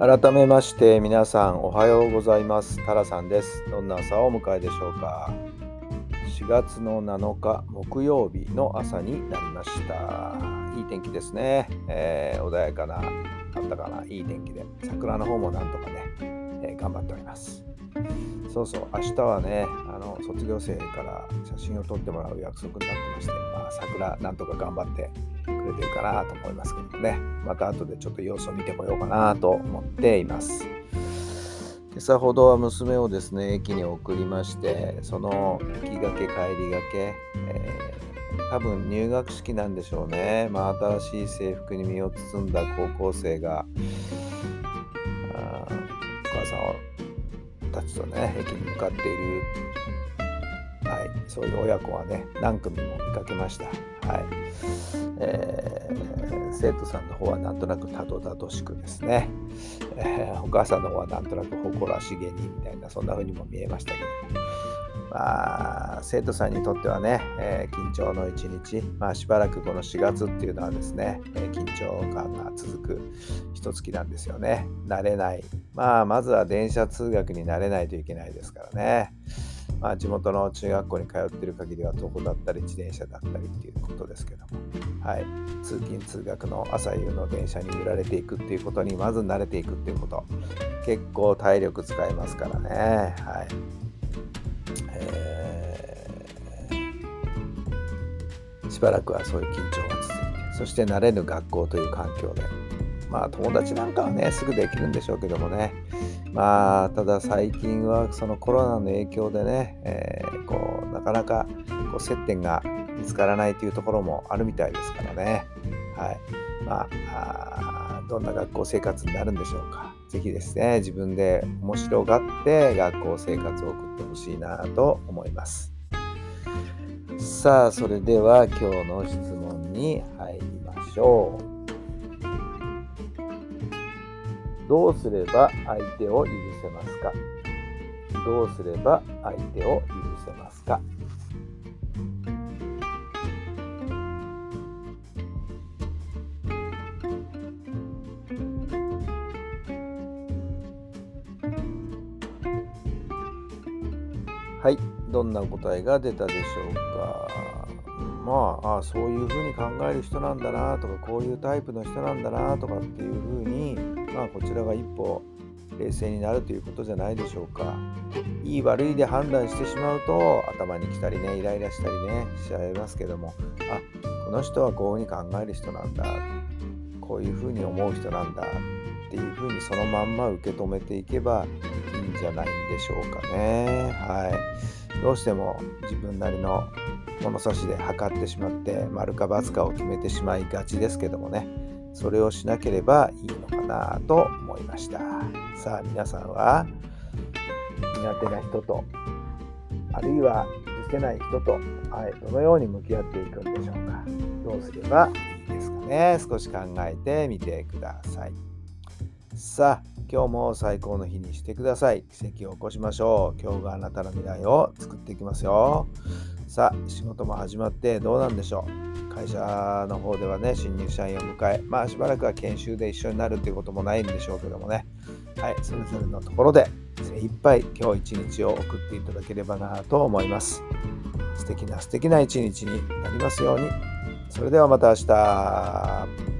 改めまして皆さんおはようございます。タラさんです。どんな朝をお迎えでしょうか？4月の7日木曜日の朝になりました。いい天気ですね、えー、穏やかなあったかないい天気で桜の方もなんとかね、えー、頑張っております。そうそう明日はねあの卒業生から写真を撮ってもらう約束になってまして、まあ、桜なんとか頑張ってくれてるかなと思いますけどもね。また後でちょっと様子を見てこようかなと思っています。今朝ほどは娘をですね駅に送りましてその行きがけ帰りがけ、えー、多分入学式なんでしょうね、まあ、新しい制服に身を包んだ高校生がお母さんたちとね駅に向かっている。はい、そういう親子はね何組も見かけました。はい。えー、生徒さんの方はなんとなくたどたどしくですね、えー、お母さんの方はなんとなく誇らしげにみたいなそんな風にも見えましたけど。まあ、生徒さんにとってはね、えー、緊張の一日、まあ、しばらくこの4月っていうのはですね、えー、緊張感が続く一月なんですよね。慣れない。まあ、まずは電車通学に慣れないといけないですからね。まあ、地元の中学校に通ってる限りは徒歩だったり自転車だったりっていうことですけども、はい、通勤通学の朝夕の電車に揺られていくっていうことにまず慣れていくっていうこと結構体力使いますからねはい、えー、しばらくはそういう緊張が続いてそして慣れぬ学校という環境でまあ友達なんかはねすぐできるんでしょうけどもねまあただ最近はそのコロナの影響でね、えー、こうなかなかこう接点が見つからないというところもあるみたいですからね。はい。まあ、どんな学校生活になるんでしょうか。是非ですね、自分で面白がって学校生活を送ってほしいなと思います。さあ、それでは今日の質問に入りましょう。どうすれば相手を許せますか？どうすれば相手を許せますか？はい、どんな答えが出たでしょうか。まああそういうふうに考える人なんだなとかこういうタイプの人なんだなとかっていうふうにまあこちらが一歩冷静になるということじゃないでしょうか。いい悪いで判断してしまうと頭に来たりねイライラしたりねしちゃいますけどもあこの人はこういうふうに考える人なんだこういうふうに思う人なんだっていうふうにそのまんま受け止めていけばいいんじゃないんでしょうかね。はい。どうしても自分なりの物差しで測ってしまって丸か×かを決めてしまいがちですけどもね。それをしなければいいのかなと思いました。さあ皆さんは苦手な人とあるいは許せない人と、はい、どのように向き合っていくんでしょうか。どうすればいいですかね。少し考えてみてください。さあ今日も最高の日にしてください。奇跡を起こしましょう。今日があなたの未来を作っていきますよ。さあ仕事も始まってどうなんでしょう。会社の方ではね新入社員を迎えまあしばらくは研修で一緒になるっていうこともないんでしょうけどもね。はいそれぞれのところで精一杯今日一日を送っていただければなと思います。素敵な素敵な一日になりますように。それではまた明日。